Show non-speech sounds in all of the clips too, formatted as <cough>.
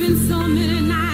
been so many nights.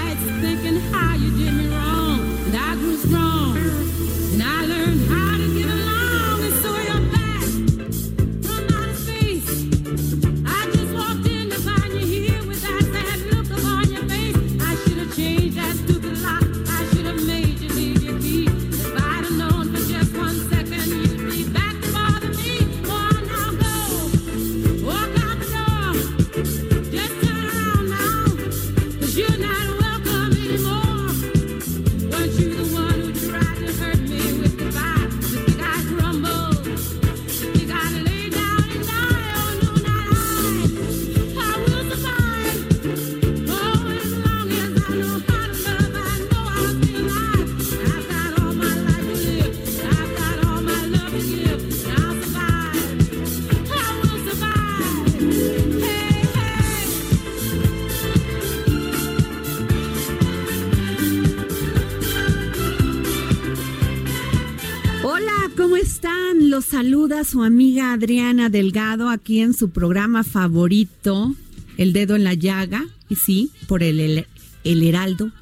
Saluda su amiga Adriana Delgado aquí en su programa favorito, El Dedo en la Llaga, y sí, por el, el, el Heraldo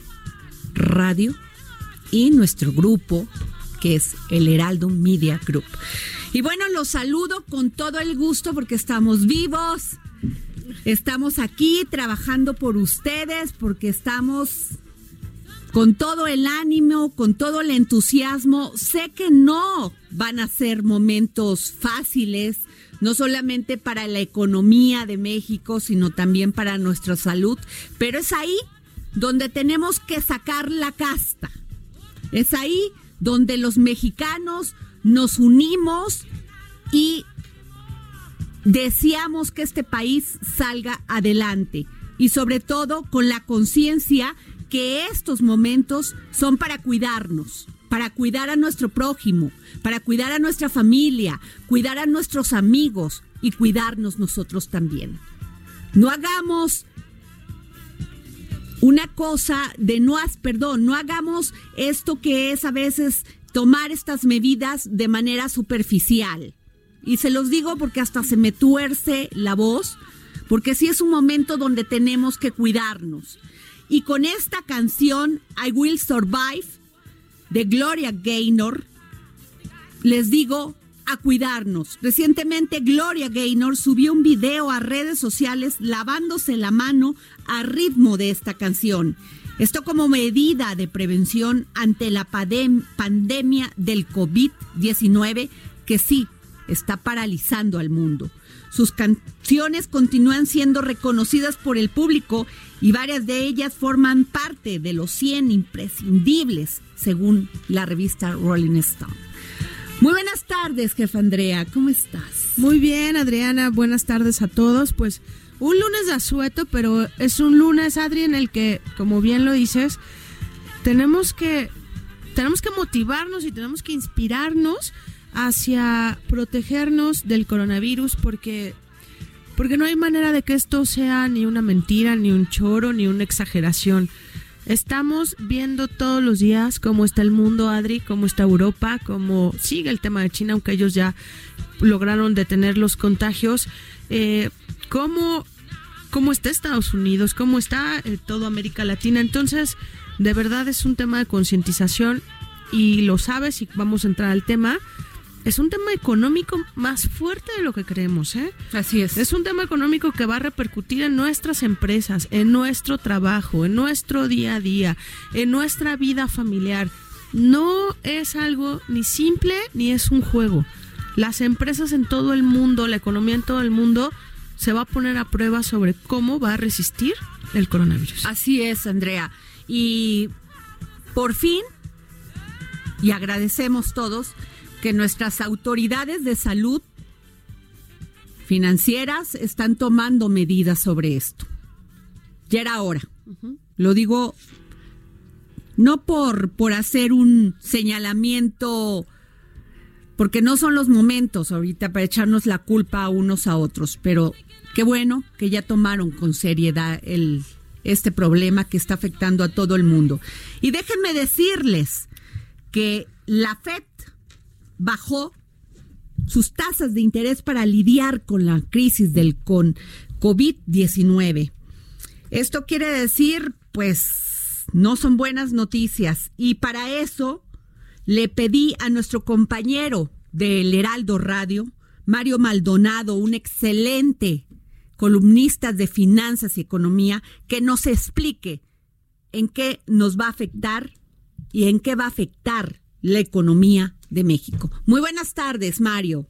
Radio y nuestro grupo, que es el Heraldo Media Group. Y bueno, los saludo con todo el gusto porque estamos vivos, estamos aquí trabajando por ustedes, porque estamos con todo el ánimo, con todo el entusiasmo. Sé que no van a ser momentos fáciles, no solamente para la economía de México, sino también para nuestra salud, pero es ahí donde tenemos que sacar la casta. Es ahí donde los mexicanos nos unimos y deseamos que este país salga adelante y sobre todo con la conciencia que estos momentos son para cuidarnos, para cuidar a nuestro prójimo, para cuidar a nuestra familia, cuidar a nuestros amigos y cuidarnos nosotros también. No hagamos una cosa de no, perdón, no hagamos esto que es a veces tomar estas medidas de manera superficial. Y se los digo porque hasta se me tuerce la voz, porque sí es un momento donde tenemos que cuidarnos. Y con esta canción, I Will Survive, de Gloria Gaynor, les digo a cuidarnos. Recientemente Gloria Gaynor subió un video a redes sociales lavándose la mano a ritmo de esta canción. Esto como medida de prevención ante la pandemia del COVID-19 que sí está paralizando al mundo. Sus canciones continúan siendo reconocidas por el público y varias de ellas forman parte de los 100 imprescindibles, según la revista Rolling Stone. Muy buenas tardes, jefa Andrea, ¿cómo estás? Muy bien, Adriana, buenas tardes a todos. Pues un lunes de asueto, pero es un lunes, Adri, en el que, como bien lo dices, tenemos que, tenemos que motivarnos y tenemos que inspirarnos hacia protegernos del coronavirus porque porque no hay manera de que esto sea ni una mentira, ni un choro, ni una exageración. Estamos viendo todos los días cómo está el mundo, Adri, cómo está Europa, cómo sigue el tema de China, aunque ellos ya lograron detener los contagios, eh, cómo, cómo está Estados Unidos, cómo está eh, toda América Latina. Entonces, De verdad es un tema de concientización y lo sabes y vamos a entrar al tema. Es un tema económico más fuerte de lo que creemos, ¿eh? Así es. Es un tema económico que va a repercutir en nuestras empresas, en nuestro trabajo, en nuestro día a día, en nuestra vida familiar. No es algo ni simple ni es un juego. Las empresas en todo el mundo, la economía en todo el mundo, se va a poner a prueba sobre cómo va a resistir el coronavirus. Así es, Andrea. Y por fin, y agradecemos todos, que nuestras autoridades de salud financieras están tomando medidas sobre esto. Ya era hora. Lo digo no por, por hacer un señalamiento, porque no son los momentos ahorita para echarnos la culpa a unos a otros, pero qué bueno que ya tomaron con seriedad el, este problema que está afectando a todo el mundo. Y déjenme decirles que la FED bajó sus tasas de interés para lidiar con la crisis del con COVID-19. Esto quiere decir, pues, no son buenas noticias. Y para eso le pedí a nuestro compañero del Heraldo Radio, Mario Maldonado, un excelente columnista de finanzas y economía, que nos explique en qué nos va a afectar y en qué va a afectar la economía de México. Muy buenas tardes, Mario.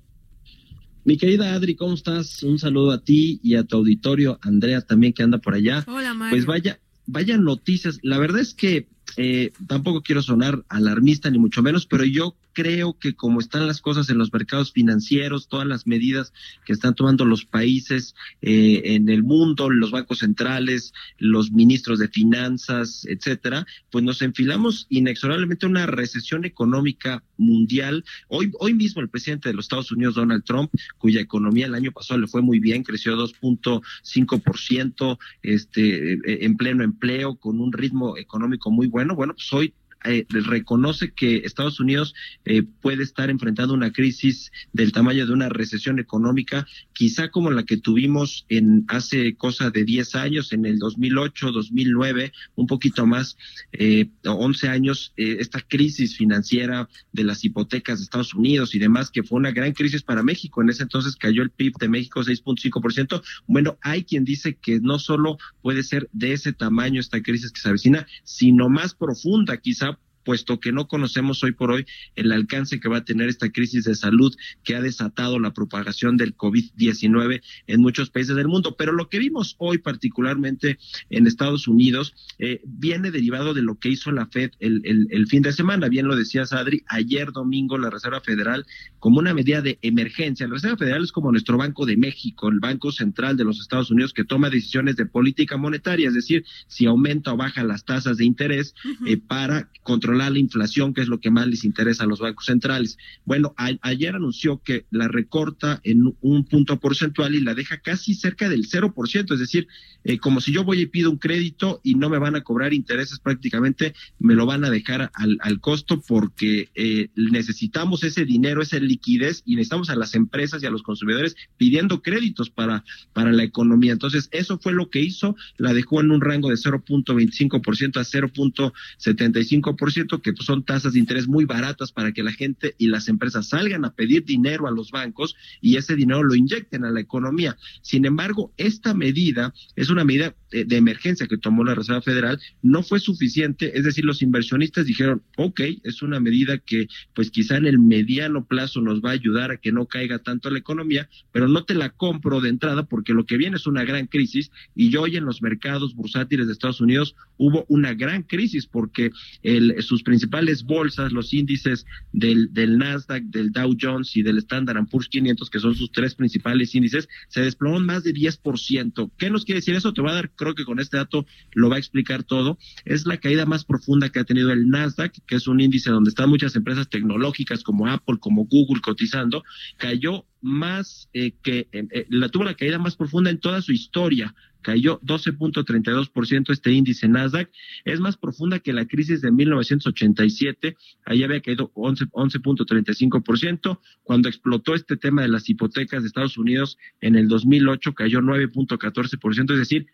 Mi querida Adri, ¿cómo estás? Un saludo a ti y a tu auditorio, Andrea también que anda por allá. Hola, Mario. Pues vaya, vaya noticias. La verdad es que eh, tampoco quiero sonar alarmista ni mucho menos, pero yo creo que como están las cosas en los mercados financieros, todas las medidas que están tomando los países eh, en el mundo, los bancos centrales, los ministros de finanzas, etcétera, pues nos enfilamos inexorablemente a una recesión económica mundial. Hoy, hoy mismo el presidente de los Estados Unidos, Donald Trump, cuya economía el año pasado le fue muy bien, creció 2.5%, este, en pleno empleo, con un ritmo económico muy bueno. Bueno, pues hoy eh, reconoce que Estados Unidos eh, puede estar enfrentando una crisis del tamaño de una recesión económica, quizá como la que tuvimos en hace cosa de 10 años, en el 2008, 2009, un poquito más, eh, 11 años, eh, esta crisis financiera de las hipotecas de Estados Unidos y demás, que fue una gran crisis para México. En ese entonces cayó el PIB de México 6.5%. Bueno, hay quien dice que no solo puede ser de ese tamaño esta crisis que se avecina, sino más profunda, quizá puesto que no conocemos hoy por hoy el alcance que va a tener esta crisis de salud que ha desatado la propagación del COVID-19 en muchos países del mundo. Pero lo que vimos hoy, particularmente en Estados Unidos, eh, viene derivado de lo que hizo la Fed el, el, el, fin de semana. Bien lo decía Sadri, ayer domingo la Reserva Federal, como una medida de emergencia, la Reserva Federal es como nuestro Banco de México, el Banco Central de los Estados Unidos que toma decisiones de política monetaria, es decir, si aumenta o baja las tasas de interés uh -huh. eh, para controlar la inflación, que es lo que más les interesa a los bancos centrales. Bueno, ayer anunció que la recorta en un punto porcentual y la deja casi cerca del 0%, es decir, eh, como si yo voy y pido un crédito y no me van a cobrar intereses prácticamente, me lo van a dejar al, al costo porque eh, necesitamos ese dinero, esa liquidez y necesitamos a las empresas y a los consumidores pidiendo créditos para, para la economía. Entonces, eso fue lo que hizo, la dejó en un rango de 0.25% a 0.75%, que son tasas de interés muy baratas para que la gente y las empresas salgan a pedir dinero a los bancos y ese dinero lo inyecten a la economía. Sin embargo, esta medida es una medida de emergencia que tomó la Reserva Federal, no fue suficiente, es decir, los inversionistas dijeron, ok, es una medida que pues quizá en el mediano plazo nos va a ayudar a que no caiga tanto la economía, pero no te la compro de entrada porque lo que viene es una gran crisis y hoy en los mercados bursátiles de Estados Unidos hubo una gran crisis porque el, sus principales bolsas, los índices del, del Nasdaq, del Dow Jones y del Standard Poor's 500, que son sus tres principales índices, se desplomó más de 10%. ¿Qué nos quiere decir eso? Te va a dar, creo que con este dato lo va a explicar todo. Es la caída más profunda que ha tenido el Nasdaq, que es un índice donde están muchas empresas tecnológicas como Apple, como Google cotizando, cayó más eh, que eh, la tuvo la caída más profunda en toda su historia cayó 12.32% este índice Nasdaq, es más profunda que la crisis de 1987, ahí había caído 11.35%, 11 cuando explotó este tema de las hipotecas de Estados Unidos en el 2008 cayó 9.14%, es decir,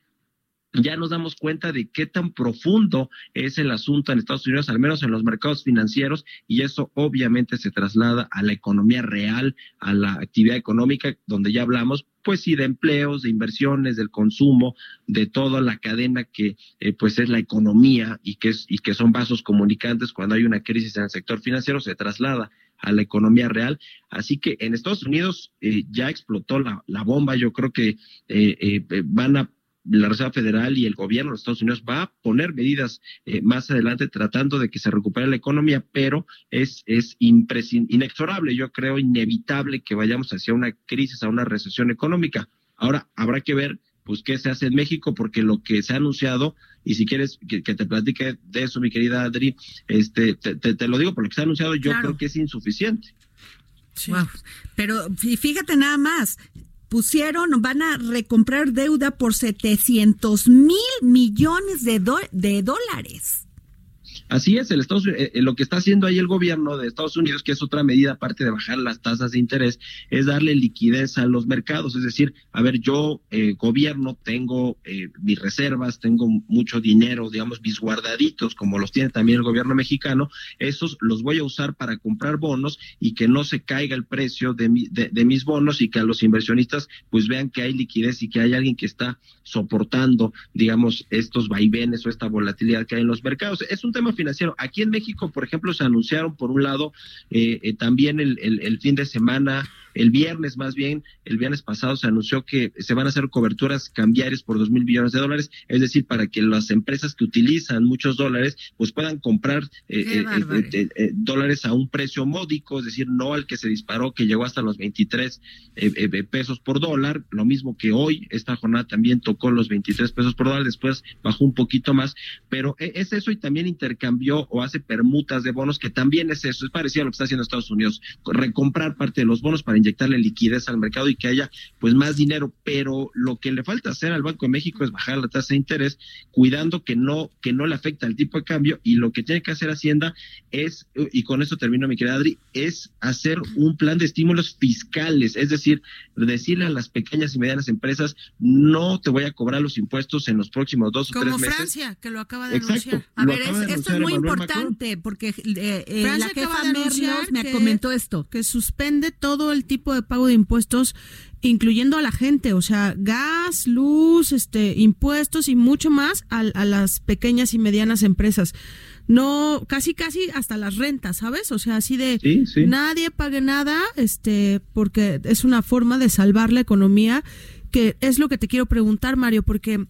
ya nos damos cuenta de qué tan profundo es el asunto en Estados Unidos, al menos en los mercados financieros, y eso obviamente se traslada a la economía real, a la actividad económica, donde ya hablamos, pues sí, de empleos, de inversiones, del consumo, de toda la cadena que eh, pues es la economía y que, es, y que son vasos comunicantes cuando hay una crisis en el sector financiero, se traslada a la economía real. Así que en Estados Unidos eh, ya explotó la, la, bomba. Yo creo que eh, van a la Reserva Federal y el gobierno de Estados Unidos va a poner medidas eh, más adelante tratando de que se recupere la economía, pero es, es inexorable, yo creo, inevitable que vayamos hacia una crisis, a una recesión económica. Ahora, habrá que ver pues qué se hace en México, porque lo que se ha anunciado, y si quieres que, te platique de eso, mi querida Adri, este, te, lo digo, por lo que se ha anunciado, yo creo que es insuficiente. Pero fíjate nada más, pusieron, van a recomprar deuda por 700 mil millones de, de dólares. Así es, el Estados, eh, eh, lo que está haciendo ahí el gobierno de Estados Unidos, que es otra medida aparte de bajar las tasas de interés, es darle liquidez a los mercados. Es decir, a ver, yo, eh, gobierno, tengo mis reservas, tengo mucho dinero, digamos, mis guardaditos, como los tiene también el gobierno mexicano, esos los voy a usar para comprar bonos y que no se caiga el precio de, de mis bonos y que a los inversionistas pues vean que hay liquidez y que hay alguien que está soportando, digamos, estos vaivenes o esta volatilidad que hay en los mercados. Es un tema financiero. Aquí en México, por ejemplo, se anunciaron, por un lado, eh, eh, también el, el, fin de semana, el viernes más bien, el viernes pasado se anunció que se van a hacer coberturas cambiarias por dos mil millones de dólares, es decir, para que las empresas que utilizan muchos dólares, pues puedan comprar eh, dólares a un precio módico, es decir, no al que se disparó, que llegó hasta los 23 pesos por dólar, lo mismo que hoy, esta jornada también tocó los 23 pesos por dólar, después bajó un poquito más, pero es eso y también intercambio cambió o hace permutas de bonos, que también es eso, es parecido a lo que está haciendo Estados Unidos, recomprar parte de los bonos para inyectarle liquidez al mercado y que haya pues más dinero, pero lo que le falta hacer al Banco de México es bajar la tasa de interés, cuidando que no, que no le afecta el tipo de cambio, y lo que tiene que hacer Hacienda es, y con eso termino mi querida Adri, es hacer un plan de estímulos fiscales, es decir, decirle a las pequeñas y medianas empresas, no te voy a cobrar los impuestos en los próximos dos o tres meses. Como Francia, que lo acaba de anunciar. A ver, esto muy importante porque eh, eh, la jefa Merlos me comentó esto. Que suspende todo el tipo de pago de impuestos incluyendo a la gente, o sea, gas, luz, este, impuestos y mucho más a, las pequeñas y medianas empresas. No, casi, casi hasta las rentas, ¿sabes? O sea, así de nadie pague nada, este, porque es una forma de salvar la economía, que es lo que te quiero preguntar, Mario, porque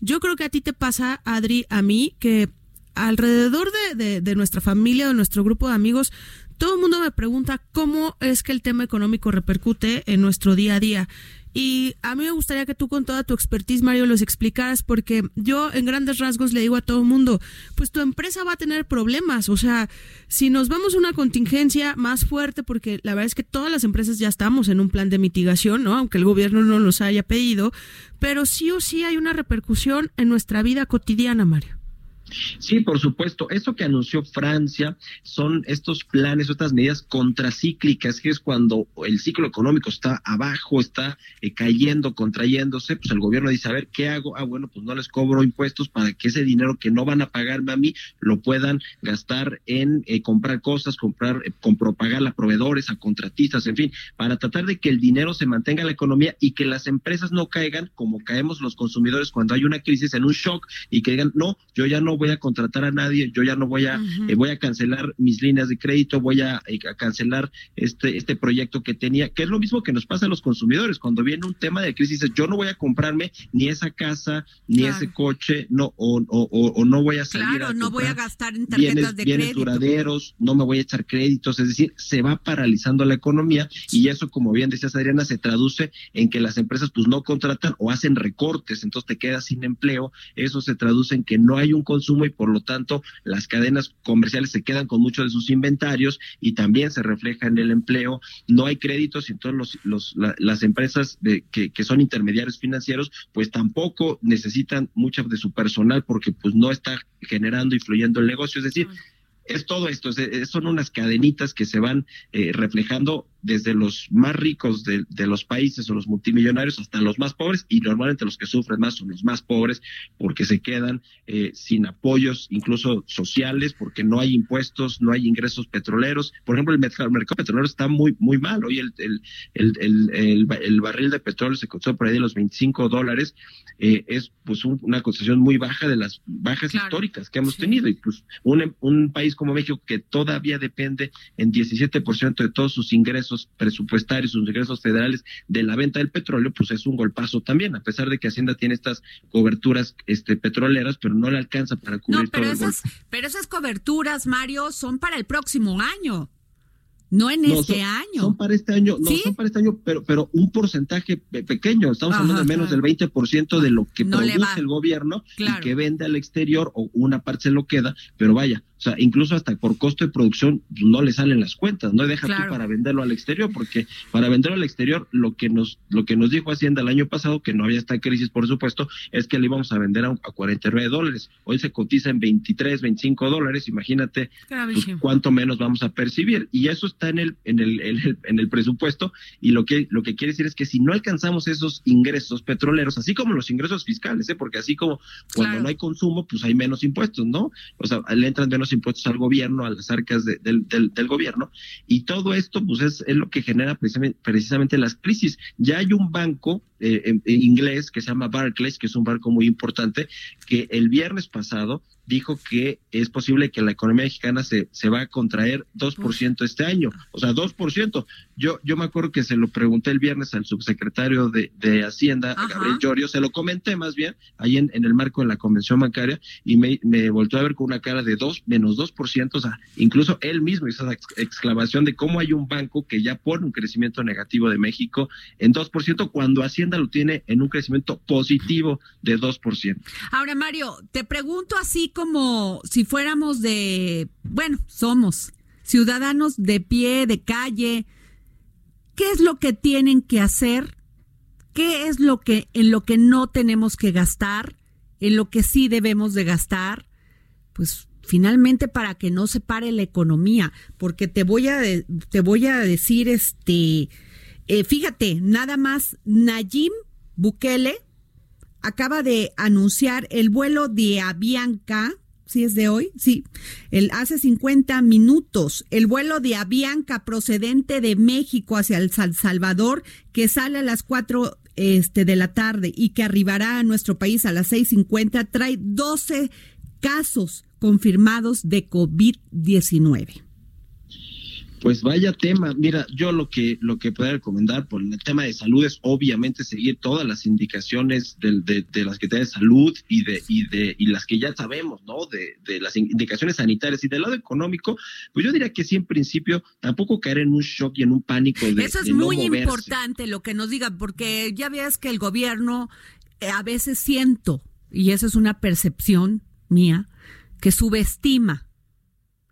yo creo que a ti te pasa, Adri, a mí, que alrededor de, de, nuestra familia, de nuestro grupo de amigos, todo el mundo me pregunta cómo es que el tema económico repercute en nuestro día a día. Y a mí me gustaría que tú con toda tu expertise, Mario, los explicaras, porque yo en grandes rasgos le digo a todo el mundo, pues tu empresa va a tener problemas. O sea, si nos vamos a una contingencia más fuerte, porque la verdad es que todas las empresas ya estamos en un plan de mitigación, ¿no? Aunque el gobierno no nos haya pedido, pero sí o sí hay una repercusión en nuestra vida cotidiana, Mario. Sí, por supuesto. Eso que anunció Francia son estos planes, estas medidas contracíclicas, que es cuando el ciclo económico está abajo, está eh, cayendo, contrayéndose, pues el gobierno dice, a ver, ¿qué hago? Ah, bueno, pues no les cobro impuestos para que ese dinero que no van a pagarme a mí lo puedan gastar en eh, comprar cosas, comprar, eh, a proveedores, a contratistas, en fin, para tratar de que el dinero se mantenga en la economía y que las empresas no caigan como caemos los consumidores cuando hay una crisis en un shock y que digan, no, yo ya no voy a contratar a nadie, yo ya no voy a, eh, voy a cancelar mis líneas de crédito, voy a, eh, a, cancelar este, este proyecto que tenía, que es lo mismo que nos pasa a los consumidores, cuando viene un tema de crisis, yo no voy a comprarme ni esa casa, ni ese coche, no, o, o, no voy a salir claro, no voy a gastar en tarjetas de bienes duraderos, no me voy a echar créditos, es decir, se va paralizando la economía y eso, como bien decías Adriana, se traduce en que las empresas pues no contratan o hacen recortes, entonces te quedas sin empleo, eso se traduce en que no hay un consumo y por lo tanto las cadenas comerciales se quedan con muchos de sus inventarios y también se refleja en el empleo. No hay créditos y entonces los, las empresas de, que, que son intermediarios financieros pues tampoco necesitan mucho de su personal porque pues no está generando y fluyendo el negocio. Es decir, es todo esto, son unas cadenitas que se van eh, reflejando desde los más ricos de, de, los países o los multimillonarios hasta los más pobres y normalmente los que sufren más son los más pobres porque se quedan eh, sin apoyos incluso sociales porque no hay impuestos, no hay ingresos petroleros. Por ejemplo, el mercado, petrolero está muy muy mal. Hoy el, el, el, el, barril de petróleo se costó por ahí de los 25 dólares. Eh, es pues una concesión muy baja de las bajas históricas que hemos tenido y pues un, un país como México que todavía depende en 17% de todos sus ingresos presupuestarios, sus ingresos federales de la venta del petróleo, pues es un golpazo también, a pesar de que Hacienda tiene estas coberturas este, petroleras, pero no le alcanza para cubrir no, pero todo esas, Pero esas coberturas, Mario, son para el próximo año. No en este año. Son para este año, no, son para este año, pero, pero un porcentaje pequeño. Estamos hablando de menos del 20% de lo que produce el gobierno y que vende al exterior, o una parte se lo queda, pero vaya, o sea, incluso hasta por costo de producción no le salen las cuentas, no deja tú para venderlo al exterior, porque para venderlo al exterior lo que nos lo que nos dijo Hacienda el año pasado, que no había esta crisis, por supuesto, es que le íbamos a vender a, a 49 dólares. Hoy se cotiza en 23, 25 dólares, imagínate pues, cuánto menos vamos a percibir. Y eso está en el, en el, en el, en el presupuesto, y lo que, lo que quiere decir es que si no alcanzamos esos ingresos petroleros, así como los ingresos fiscales, ¿eh? porque así como cuando no hay consumo, pues hay menos impuestos, ¿no? O sea, le entran menos impuestos al gobierno, a las arcas del, del, gobierno, y todo esto pues es, es lo que genera precisamente, precisamente las crisis. Ya hay un banco eh, en, inglés que se llama Barclays, que es un banco muy importante, que el viernes pasado dijo que es posible que la economía mexicana se, se va a contraer 2% este año, o sea, 2%. Yo, yo me acuerdo que se lo pregunté el viernes al subsecretario de, de Hacienda, Gabriel Llorio, se lo comenté más bien ahí en, en, el marco de la convención bancaria y me, me volvió a ver con una cara de 2, menos 2%, o sea, incluso él mismo hizo esa exclamación de cómo hay un banco que ya pone un crecimiento negativo de México en 2% cuando Hacienda lo tiene en un crecimiento positivo de 2%. Ahora, Mario, te pregunto así como si fuéramos de, bueno, somos ciudadanos de pie, de calle. ¿Qué es lo que tienen que hacer? ¿Qué es lo que en lo que no tenemos que gastar? ¿En lo que sí debemos de gastar? Pues finalmente para que no se pare la economía, porque te voy a te voy a decir este eh, fíjate, nada más Nayim Bukele acaba de anunciar el vuelo de Avianca, ¿sí es de hoy? Sí, el, hace 50 minutos, el vuelo de Avianca procedente de México hacia El Salvador, que sale a las 4 este, de la tarde y que arribará a nuestro país a las 6.50, trae 12 casos confirmados de COVID-19. Pues vaya tema. Mira, yo lo que lo que puedo recomendar por el tema de salud es obviamente seguir todas las indicaciones de, de, de la Secretaría de Salud y de y de y las que ya sabemos, ¿no? De, de las indicaciones sanitarias y del lado económico, pues yo diría que sí en principio tampoco caer en un shock y en un pánico de Eso es muy importante lo que nos digan porque ya ves que el gobierno eh, a veces siento y esa es una percepción mía que subestima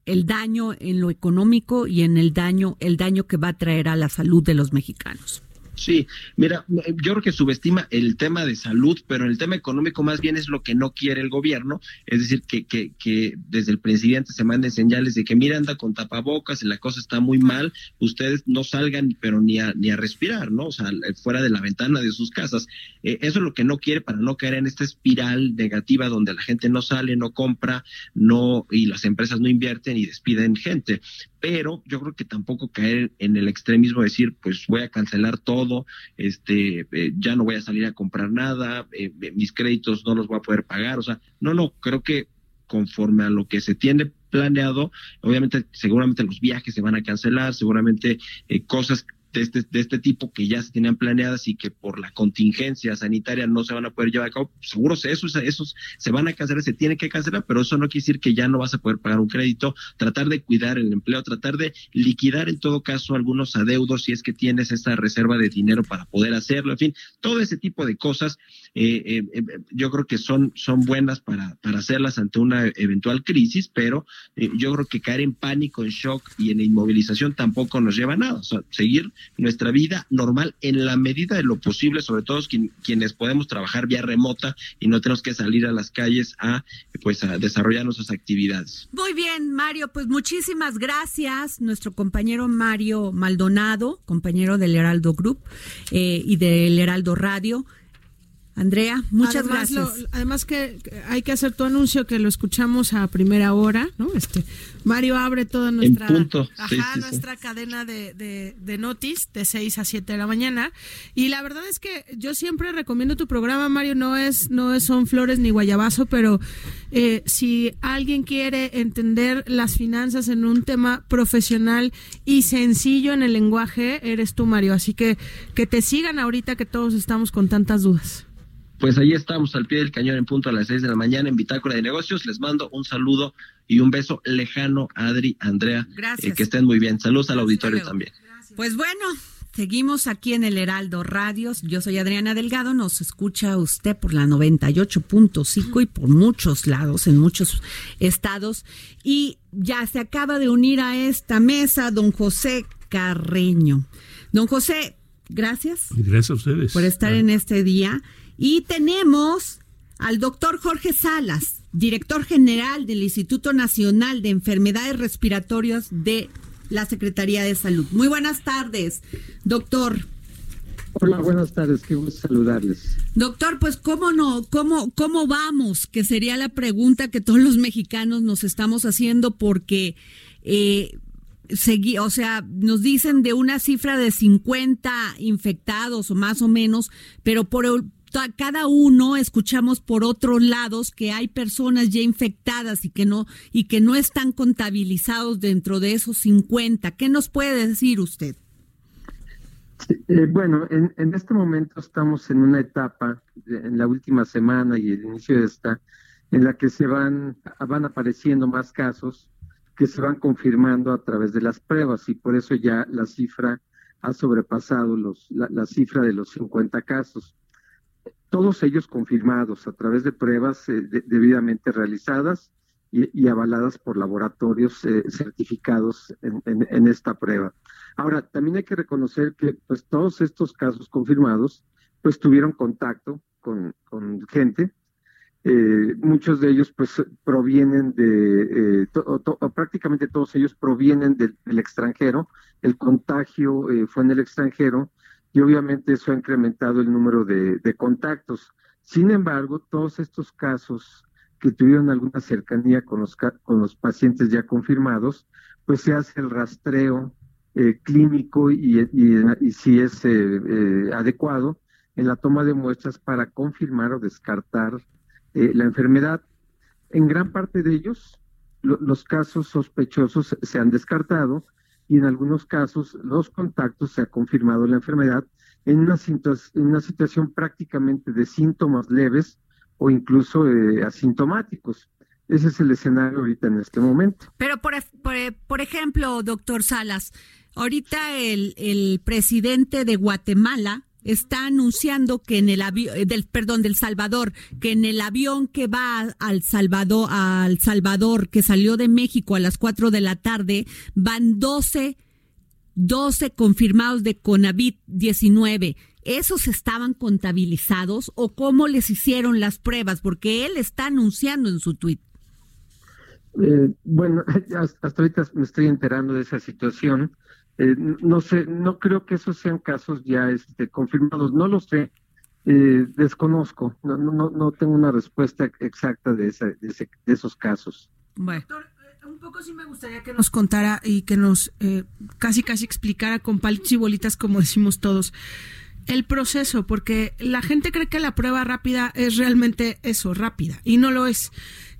el daño en lo económico y en el daño, el daño que va a traer a la salud de los mexicanos. Sí, mira, yo creo que subestima el tema de salud, pero el tema económico más bien es lo que no quiere el gobierno, es decir, que, que, que desde el presidente se manden señales de que mira, anda con tapabocas la cosa está muy mal, ustedes no salgan, pero ni a, ni a respirar, ¿no? O sea, fuera de la ventana de sus casas. Eh, eso es lo que no quiere para no caer en esta espiral negativa donde la gente no sale, no compra, no, y las empresas no invierten y despiden gente pero yo creo que tampoco caer en el extremismo de decir, pues voy a cancelar todo, este, eh, ya no voy a salir a comprar nada, eh, eh, mis créditos no los voy a poder pagar, o sea, no, no, creo que conforme a lo que se tiene planeado, obviamente seguramente los viajes se van a cancelar, seguramente cosas de este, de este tipo que ya se tenían planeadas y que por la contingencia sanitaria no se van a poder llevar a cabo, seguro esos, esos se van a cancelar, se tiene que cancelar, pero eso no quiere decir que ya no vas a poder pagar un crédito, tratar de cuidar el empleo, tratar de liquidar en todo caso algunos adeudos si es que tienes esa reserva de dinero para poder hacerlo, en fin, todo ese tipo de cosas eh, eh, eh yo creo que son, son buenas para, para hacerlas ante una eventual crisis, pero eh, yo creo que caer en pánico, en shock y en inmovilización tampoco nos lleva a nada, o sea, seguir nuestra vida normal en la medida de lo posible, sobre todo quienes podemos trabajar vía remota y no tenemos que salir a las calles a pues a desarrollar nuestras actividades. Muy bien, Mario, pues muchísimas gracias. Nuestro compañero Mario Maldonado, compañero del Heraldo Group eh, y del Heraldo Radio. Andrea, muchas gracias. además que hay que hacer tu anuncio que lo escuchamos a primera hora, ¿no? Este Mario abre toda nuestra, nuestra cadena de, de, de notis de 6 a 7 de la mañana y la verdad es que yo siempre recomiendo tu programa, Mario, no es no es, son flores ni guayabazo, pero eh, si alguien quiere entender las finanzas en un tema profesional y sencillo en el lenguaje, eres tú, Mario, así que que te sigan ahorita que todos estamos con tantas dudas. Pues ahí estamos al pie del cañón en punto a las seis de la mañana en Bitácora de Negocios. Les mando un saludo y un beso lejano, Adri, Andrea. Eh, Gracias. que estén muy bien. Saludos al auditorio también. Pues bueno, seguimos aquí en el Heraldo Radios. Yo soy Adriana Delgado. Nos escucha usted por la 98.5 y por muchos lados, en muchos estados. Y ya se acaba de unir a esta mesa don José Carreño. Don José, gracias. Gracias a ustedes. Por estar en este día. Y tenemos al doctor Jorge Salas, director general del Instituto Nacional de Enfermedades Respiratorias de la Secretaría de Salud. Muy buenas tardes, doctor. Hola, buenas tardes, qué gusto saludarles. Doctor, pues cómo no, cómo, cómo vamos, que sería la pregunta que todos los mexicanos nos estamos haciendo porque eh, Segui, o sea, nos dicen de una cifra de 50 infectados o más o menos, pero por, cada uno escuchamos por otros lados que hay personas ya infectadas y que no y que no están contabilizados dentro de esos 50. ¿Qué nos puede decir usted? Eh, bueno, en, en, este momento estamos en una etapa, en la última semana y el inicio de esta, en la que se van, van apareciendo más casos que se van confirmando a través de las pruebas y por eso ya la cifra ha sobrepasado los, la, la cifra de los 50 casos todos ellos confirmados a través de pruebas eh, debidamente realizadas y, avaladas por laboratorios eh, certificados en, esta prueba. Ahora, también hay que reconocer que pues todos estos casos confirmados pues tuvieron contacto con, gente, eh, muchos de ellos pues provienen de, prácticamente todos ellos provienen del, extranjero, el contagio fue en el extranjero y obviamente eso ha incrementado el número de, contactos. Sin embargo, todos estos casos que tuvieron alguna cercanía con los, con los pacientes ya confirmados, pues se hace el rastreo eh, clínico y, y, si es eh, eh, adecuado en la toma de muestras para confirmar o descartar la enfermedad. En gran parte de ellos, los casos sospechosos se han descartado y en algunos casos los contactos se ha confirmado la enfermedad en una, situación prácticamente de síntomas leves o incluso eh, asintomáticos. Ese es el escenario ahorita en este momento. Pero, por, por, ejemplo, doctor Salas, ahorita el, el presidente de Guatemala está anunciando que en el avión, eh, del, perdón, del Salvador, que en el avión que va al Salvador, al Salvador, que salió de México a las 4 de la tarde, van 12, 12 confirmados de Conavit-19. ¿Esos estaban contabilizados o cómo les hicieron las pruebas? Porque él está anunciando en su tuit. Eh, bueno, <laughs> hasta ahorita me estoy enterando de esa situación. Eh, no sé, no creo que esos sean casos ya este, confirmados, no lo sé, eh, desconozco, no, no, no tengo una respuesta exacta de, esa, de, esos casos. Bueno. Eh, un poco sí me gustaría que nos contara y que nos casi casi explicara con palitos y bolitas, como decimos todos, el proceso, porque la gente cree que la prueba rápida es realmente eso, rápida, y no lo es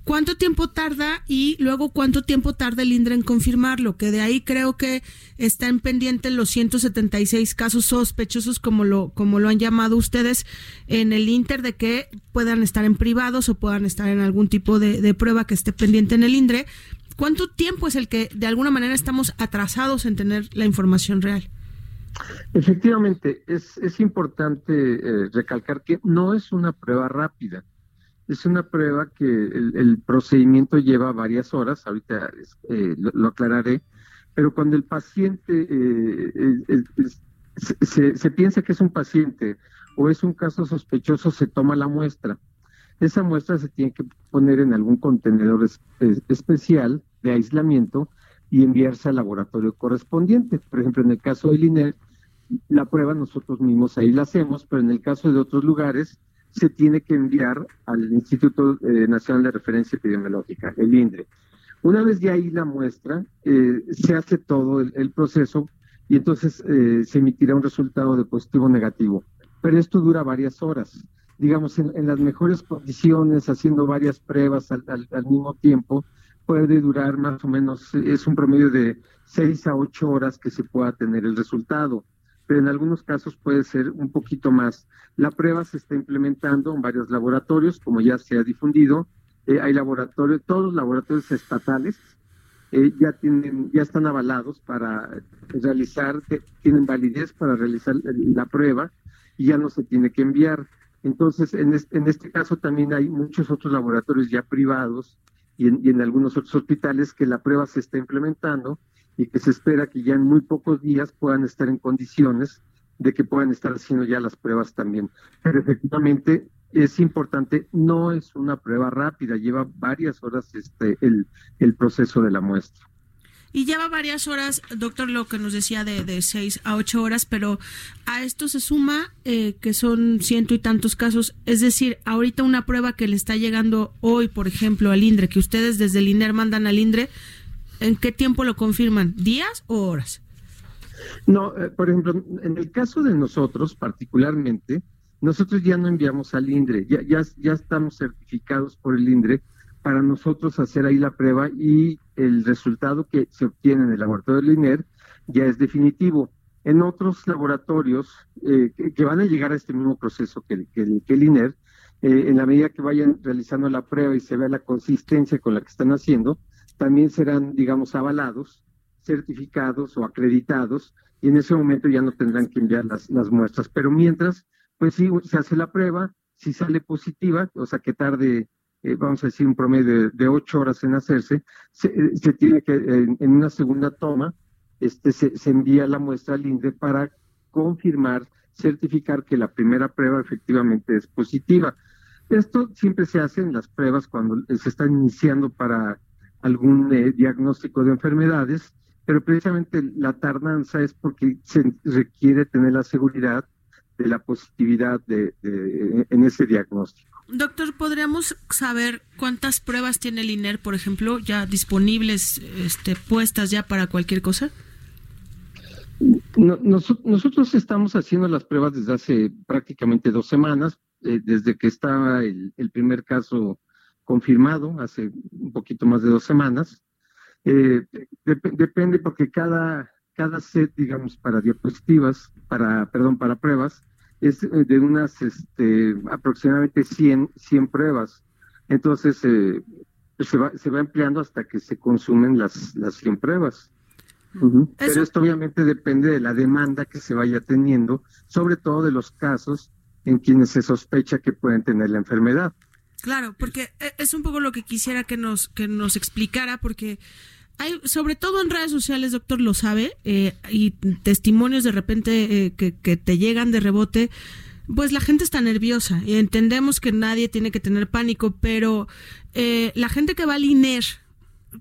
cuánto tiempo tarda y luego cuánto tiempo tarda el INDRE en confirmarlo, que de ahí creo que está en pendiente los 176 casos sospechosos, como lo, como lo han llamado ustedes, en el Inter de que puedan estar en privados o puedan estar en algún tipo de, de prueba que esté pendiente en el INDRE. ¿Cuánto tiempo es el que de alguna manera estamos atrasados en tener la información real? Efectivamente, es, es importante eh, recalcar que no es una prueba rápida es una prueba que el, procedimiento lleva varias horas, ahorita eh, lo, aclararé, pero cuando el paciente eh, se, piensa que es un paciente o es un caso sospechoso, se toma la muestra. Esa muestra se tiene que poner en algún contenedor es- es- especial de aislamiento y enviarse al laboratorio correspondiente. Por ejemplo, en el caso del INER, la prueba nosotros mismos ahí la hacemos, pero en el caso de otros lugares se tiene que enviar al Instituto eh, Nacional de Referencia Epidemiológica, el INDRE. Una vez de ahí la muestra, eh, se hace todo el, proceso y entonces eh, se emitirá un resultado de positivo o negativo. Pero esto dura varias horas. Digamos, en, las mejores condiciones, haciendo varias pruebas al, mismo tiempo, puede durar más o menos, es un promedio de seis a ocho horas que se pueda tener el resultado. Pero en algunos casos puede ser un poquito más. La prueba se está implementando en varios laboratorios, como ya se ha difundido. Eh, hay laboratorios, todos los laboratorios estatales eh, ya tienen, ya están avalados para realizar, tienen validez para realizar la prueba y ya no se tiene que enviar. Entonces, en este, en este caso también hay muchos otros laboratorios ya privados y en, y en algunos otros hospitales que la prueba se está implementando y que se espera que ya en muy pocos días puedan estar en condiciones de que puedan estar haciendo ya las pruebas también. Pero efectivamente es importante, no es una prueba rápida, lleva varias horas este el, el proceso de la muestra. Y lleva varias horas, doctor, lo que nos decía de, de seis a ocho horas, pero a esto se suma eh, que son ciento y tantos casos. Es decir, ahorita una prueba que le está llegando hoy, por ejemplo, al INDRE, que ustedes desde el INER mandan al INDRE, ¿en qué tiempo lo confirman? ¿Días o horas? No, eh, por ejemplo, en el caso de nosotros particularmente, nosotros ya no enviamos al INDRE, ya, ya, estamos certificados por el INDRE para nosotros hacer ahí la prueba y el resultado que se obtiene en el laboratorio del INER ya es definitivo. En otros laboratorios eh, que, van a llegar a este mismo proceso que, que el INER, eh, en la medida que vayan realizando la prueba y se vea la consistencia con la que están haciendo, también serán, digamos, avalados, certificados o acreditados, y en ese momento ya no tendrán que enviar las, las muestras. Pero mientras, pues sí, se hace la prueba, si sale positiva, o sea que tarde, eh, vamos a decir, un promedio de, ocho horas en hacerse, se, eh, tiene que, en, en una segunda toma, este, se, se envía la muestra al INDE para confirmar, certificar que la primera prueba efectivamente es positiva. Esto siempre se hace en las pruebas cuando se están iniciando para algún eh, diagnóstico de enfermedades, pero precisamente la tardanza es porque se requiere tener la seguridad de la positividad de, de- en ese diagnóstico. Doctor, ¿podríamos saber cuántas pruebas tiene el INER, por ejemplo, ya disponibles, este, puestas ya para cualquier cosa? No- noso- nosotros estamos haciendo las pruebas desde hace prácticamente dos semanas, eh, desde que estaba el, el primer caso confirmado, hace un poquito más de dos semanas. Eh, dep- depende porque cada, cada set, digamos, para diapositivas, para, perdón, para pruebas, es eh, de unas este, aproximadamente 100, 100 pruebas. Entonces, eh, se, va, se va empleando hasta que se consumen las, las 100 pruebas. Pero esto obviamente depende de la demanda que se vaya teniendo, sobre todo de los casos en quienes se sospecha que pueden tener la enfermedad. Claro, porque e- es un poco lo que quisiera que nos, que nos explicara, porque hay, sobre todo en redes sociales, doctor lo sabe, eh, y testimonios de repente eh, que, que te llegan de rebote, pues la gente está nerviosa y entendemos que nadie tiene que tener pánico, pero eh, la gente que va al INER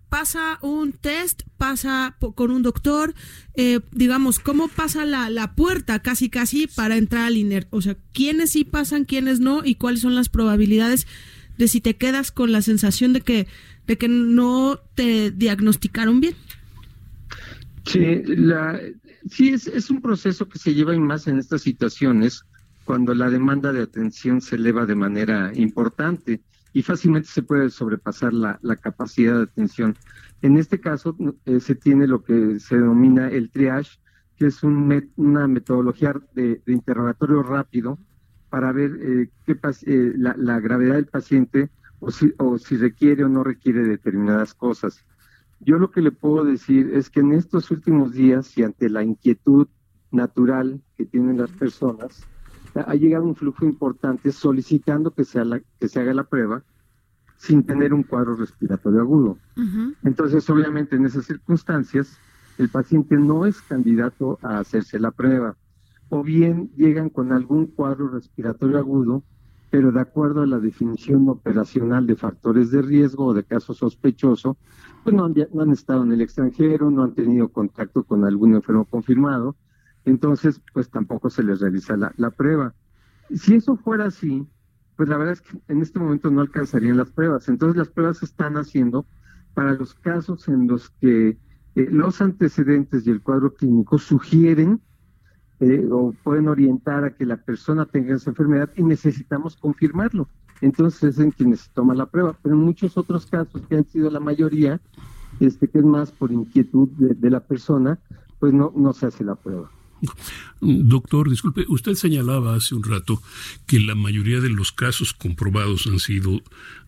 pasa un test, pasa con un doctor, eh, digamos, ¿cómo pasa la, la puerta casi casi para entrar al INER? O sea, ¿quiénes sí pasan, quiénes no? ¿Y cuáles son las probabilidades de si te quedas con la sensación de que, de que no te diagnosticaron bien? Sí, la, sí es, es un proceso que se lleva y más en estas situaciones cuando la demanda de atención se eleva de manera importante y fácilmente se puede sobrepasar la, la capacidad de atención. En este caso eh, se tiene lo que se denomina el triage, que es un met- una metodología de, de interrogatorio rápido para ver eh, qué eh, la, la gravedad del paciente o si, o si requiere o no requiere determinadas cosas. Yo lo que le puedo decir es que en estos últimos días y ante la inquietud natural que tienen las personas, ha llegado un flujo importante solicitando que se, haga, que se haga la prueba sin tener un cuadro respiratorio agudo. Entonces, obviamente, en esas circunstancias, el paciente no es candidato a hacerse la prueba. o bien llegan con algún cuadro respiratorio agudo, pero de acuerdo a la definición operacional de factores de riesgo o de caso sospechoso, pues no han, no han estado en el extranjero, no han tenido contacto con algún enfermo confirmado, entonces pues tampoco se les realiza la, prueba. Si eso fuera así, pues la verdad es que en este momento no alcanzarían las pruebas. Entonces las pruebas se están haciendo para los casos en los que eh, los antecedentes y el cuadro clínico sugieren eh, o pueden orientar a que la persona tenga esa enfermedad y necesitamos confirmarlo. Entonces es en quienes se toma la prueba, pero en muchos otros casos que han sido la mayoría, este que es más por inquietud de, de la persona, pues no, no se hace la prueba. Doctor, disculpe, usted señalaba hace un rato que la mayoría de los casos comprobados han sido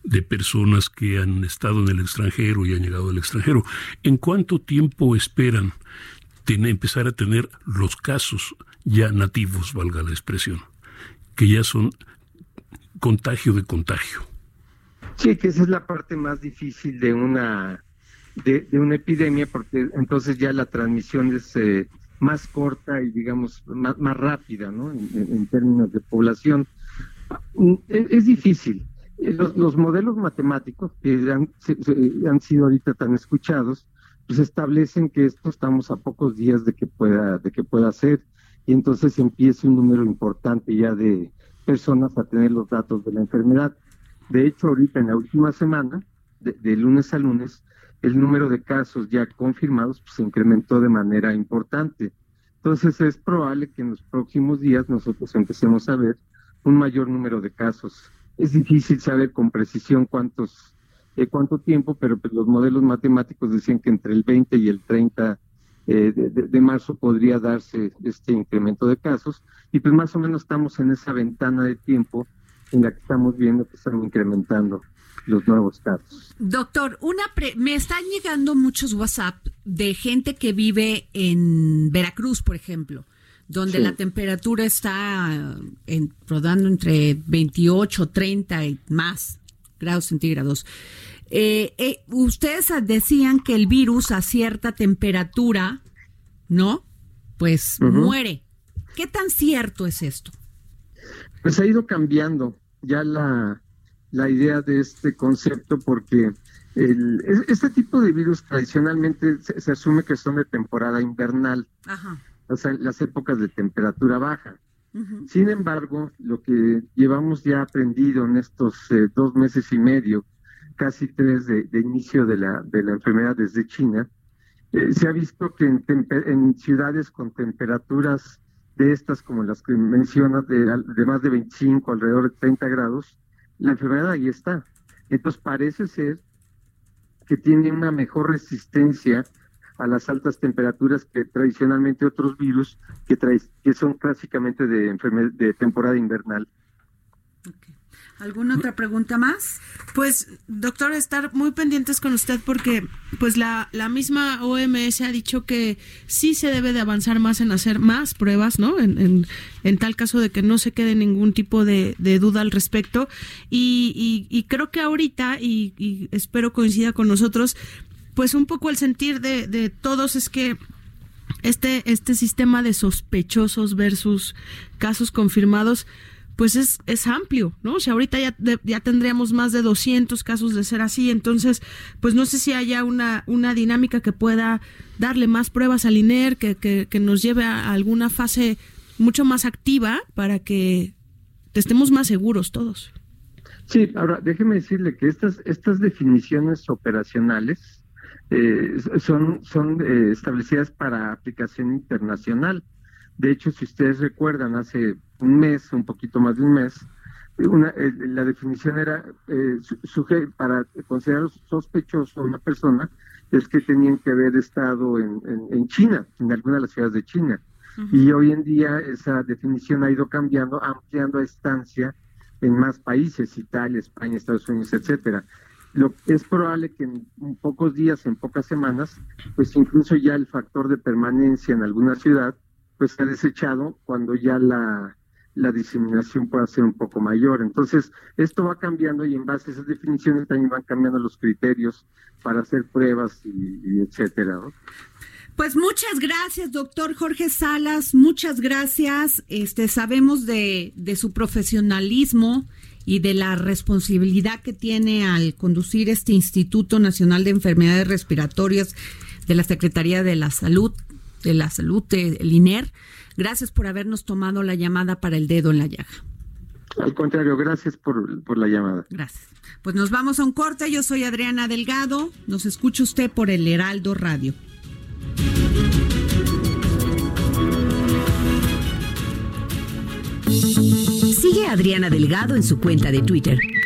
de personas que han estado en el extranjero y han llegado al extranjero. ¿En cuánto tiempo esperan empezar a tener los casos ya nativos, valga la expresión, que ya son contagio de contagio? Sí, que esa es la parte más difícil de una de una epidemia, porque entonces ya la transmisión es eh, más corta y digamos más, más rápida, ¿no? En, en, términos de población. Es, es difícil. Los, los, modelos matemáticos que han, se, han, sido ahorita tan escuchados, pues establecen que esto estamos a pocos días de que pueda, de que pueda ser, y entonces empieza un número importante ya de personas a tener los datos de la enfermedad. De hecho, ahorita en la última semana, de, de lunes a lunes, el número de casos ya confirmados pues, se incrementó de manera importante. Entonces es probable que en los próximos días nosotros empecemos a ver un mayor número de casos. Es difícil saber con precisión cuántos, eh, cuánto tiempo, pero pues, los modelos matemáticos decían que entre el 20 y el 30 eh, de, de, de, marzo podría darse este incremento de casos y pues más o menos estamos en esa ventana de tiempo en la que estamos viendo que están incrementando los nuevos casos. Doctor, una pre me están llegando muchos WhatsApp de gente que vive en Veracruz, por ejemplo, donde sí. la temperatura está en, rodando entre 28, 30 y más grados centígrados. Eh, eh, ustedes decían que el virus a cierta temperatura, ¿no? Pues uh -huh. muere. ¿Qué tan cierto es esto? Pues ha ido cambiando. Ya la, la idea de este concepto porque el, este tipo de virus tradicionalmente se, se, asume que son de temporada invernal, Ajá. o sea, las épocas de temperatura baja. Uh -huh. Sin embargo, lo que llevamos ya aprendido en estos eh, dos meses y medio, casi tres de, de, inicio de la, de la enfermedad desde China, eh, se ha visto que en, en, ciudades con temperaturas de estas como las que mencionas, de, de más de 25, alrededor de 30 grados, la enfermedad ahí está. Entonces parece ser que tiene una mejor resistencia a las altas temperaturas que tradicionalmente otros virus que, que son clásicamente de, de temporada invernal. ¿Alguna otra pregunta más? Pues, doctor, estar muy pendientes con usted porque pues la, la misma OMS ha dicho que sí se debe de avanzar más en hacer más pruebas, ¿no? En, en, en tal caso de que no se quede ningún tipo de, de duda al respecto. Y, y, y creo que ahorita, y, y, espero coincida con nosotros, pues un poco el sentir de, de todos es que este, este sistema de sospechosos versus casos confirmados, pues es, es amplio, ¿no? O sea, ahorita ya, ya tendríamos más de 200 casos de ser así, entonces, pues no sé si haya una, una dinámica que pueda darle más pruebas al INER, que, que, que nos lleve a alguna fase mucho más activa para que estemos más seguros todos. Sí, ahora déjeme decirle que estas, estas definiciones operacionales eh, son, son eh, establecidas para aplicación internacional. De hecho, si ustedes recuerdan, hace un mes, un poquito más de un mes, una, eh, la definición era eh, para considerar sospechoso a una persona es que tenían que haber estado en, en, en China, en alguna de las ciudades de China. Uh -huh. Y hoy en día esa definición ha ido cambiando, ampliando a estancia en más países, Italia, España, Estados Unidos, etcétera. Lo es probable que en, en pocos días, en pocas semanas, pues incluso ya el factor de permanencia en alguna ciudad pues se ha desechado cuando ya la, la diseminación pueda ser un poco mayor. Entonces, esto va cambiando y en base a esas definiciones también van cambiando los criterios para hacer pruebas y, y etcétera. Pues muchas gracias, doctor Jorge Salas, muchas gracias. Este sabemos de, de su profesionalismo y de la responsabilidad que tiene al conducir este Instituto Nacional de Enfermedades Respiratorias de la Secretaría de la Salud, de la Salud, del INER. Gracias por habernos tomado la llamada para el dedo en la llaga. Al contrario, gracias por, por la llamada. Gracias. Pues nos vamos a un corte. Yo soy Adriana Delgado. Nos escucha usted por el Heraldo Radio. Sigue a Adriana Delgado en su cuenta de Twitter,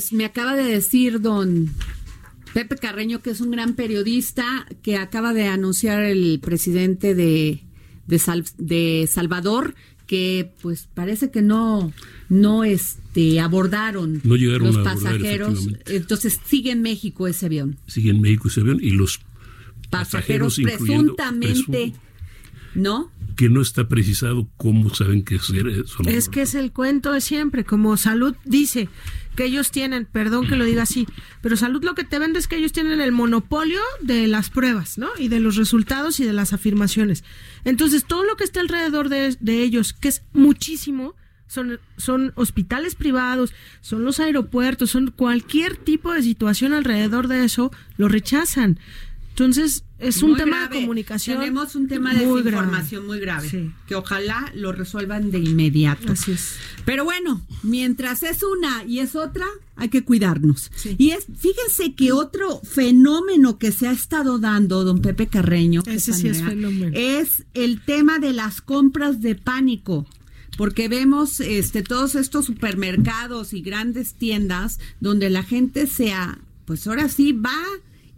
Pues me acaba de decir don Pepe Carreño, que es un gran periodista, que acaba de anunciar el presidente de, de, Sal- de Salvador, que pues parece que no, no este, abordaron No llegaron los a pasajeros. Entonces sigue en México ese avión. Sigue en México ese avión y los Pasajeros, presuntamente, ¿no? Que no está precisado cómo saben que ser- son Es que es el cuento de siempre, como salud dice que ellos tienen, perdón que lo diga así, pero salud lo que te vende es que ellos tienen el monopolio de las pruebas, ¿no? Y de los resultados y de las afirmaciones. Entonces, todo lo que está alrededor de, de ellos, que es muchísimo, son, son hospitales privados, son los aeropuertos, son cualquier tipo de situación alrededor de eso, lo rechazan. Entonces, es un Muy tema grave. de comunicación. Tenemos un tema de muy desinformación grave. muy grave. Sí. Que ojalá lo resuelvan de inmediato. Así es. Pero bueno, mientras es una y es otra, hay que cuidarnos. Sí. Y es, fíjense que otro fenómeno que se ha estado dando, don Pepe Carreño, Ese sí es fenómeno. es el tema de las compras de pánico. Porque vemos este todos estos supermercados y grandes tiendas donde la gente sea, pues ahora sí va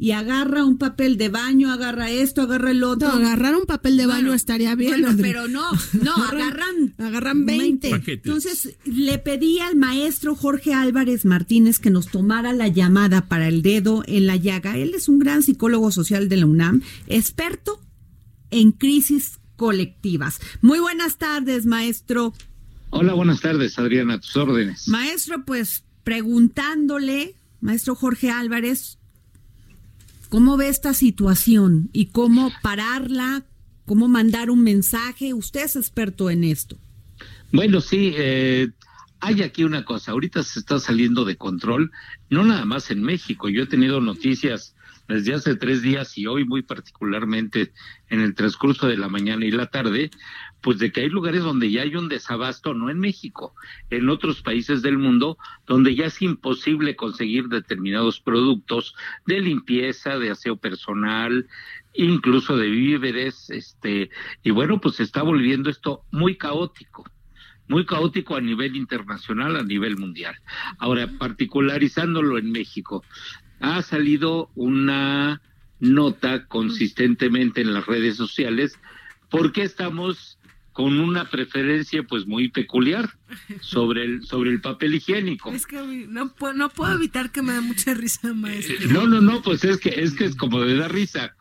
y agarra un papel de baño, agarra esto, agarra el otro. No, agarrar un papel de baño Bueno, estaría bien. bueno, Adri. pero no, <laughs> no, agarran, agarran 20. Paquetes. Entonces, le pedí al maestro Jorge Álvarez Martínez que nos tomara la llamada para el dedo en la llaga. Él es un gran psicólogo social de la UNAM, experto en crisis colectivas. Muy buenas tardes, maestro. Hola, buenas tardes, Adriana, a tus órdenes. Maestro, pues preguntándole, maestro Jorge Álvarez, ¿cómo ve esta situación y cómo pararla? ¿Cómo mandar un mensaje? Usted es experto en esto. Bueno, sí, eh, hay aquí una cosa, ahorita se está saliendo de control, no nada más en México, yo he tenido noticias desde hace tres días y hoy muy particularmente en el transcurso de la mañana y la tarde, pues de que hay lugares donde ya hay un desabasto, no en México, en otros países del mundo, donde ya es imposible conseguir determinados productos de limpieza, de aseo personal, incluso de víveres, este, y bueno, pues se está volviendo esto muy caótico muy caótico a nivel internacional, a nivel mundial. Ahora, particularizándolo en México, ha salido una nota consistentemente en las redes sociales porque estamos con una preferencia pues muy peculiar sobre el sobre el papel higiénico. Es que no, puedo- no puedo evitar que me dé mucha risa, maestro. No, no, no, pues es que es que es como de dar risa.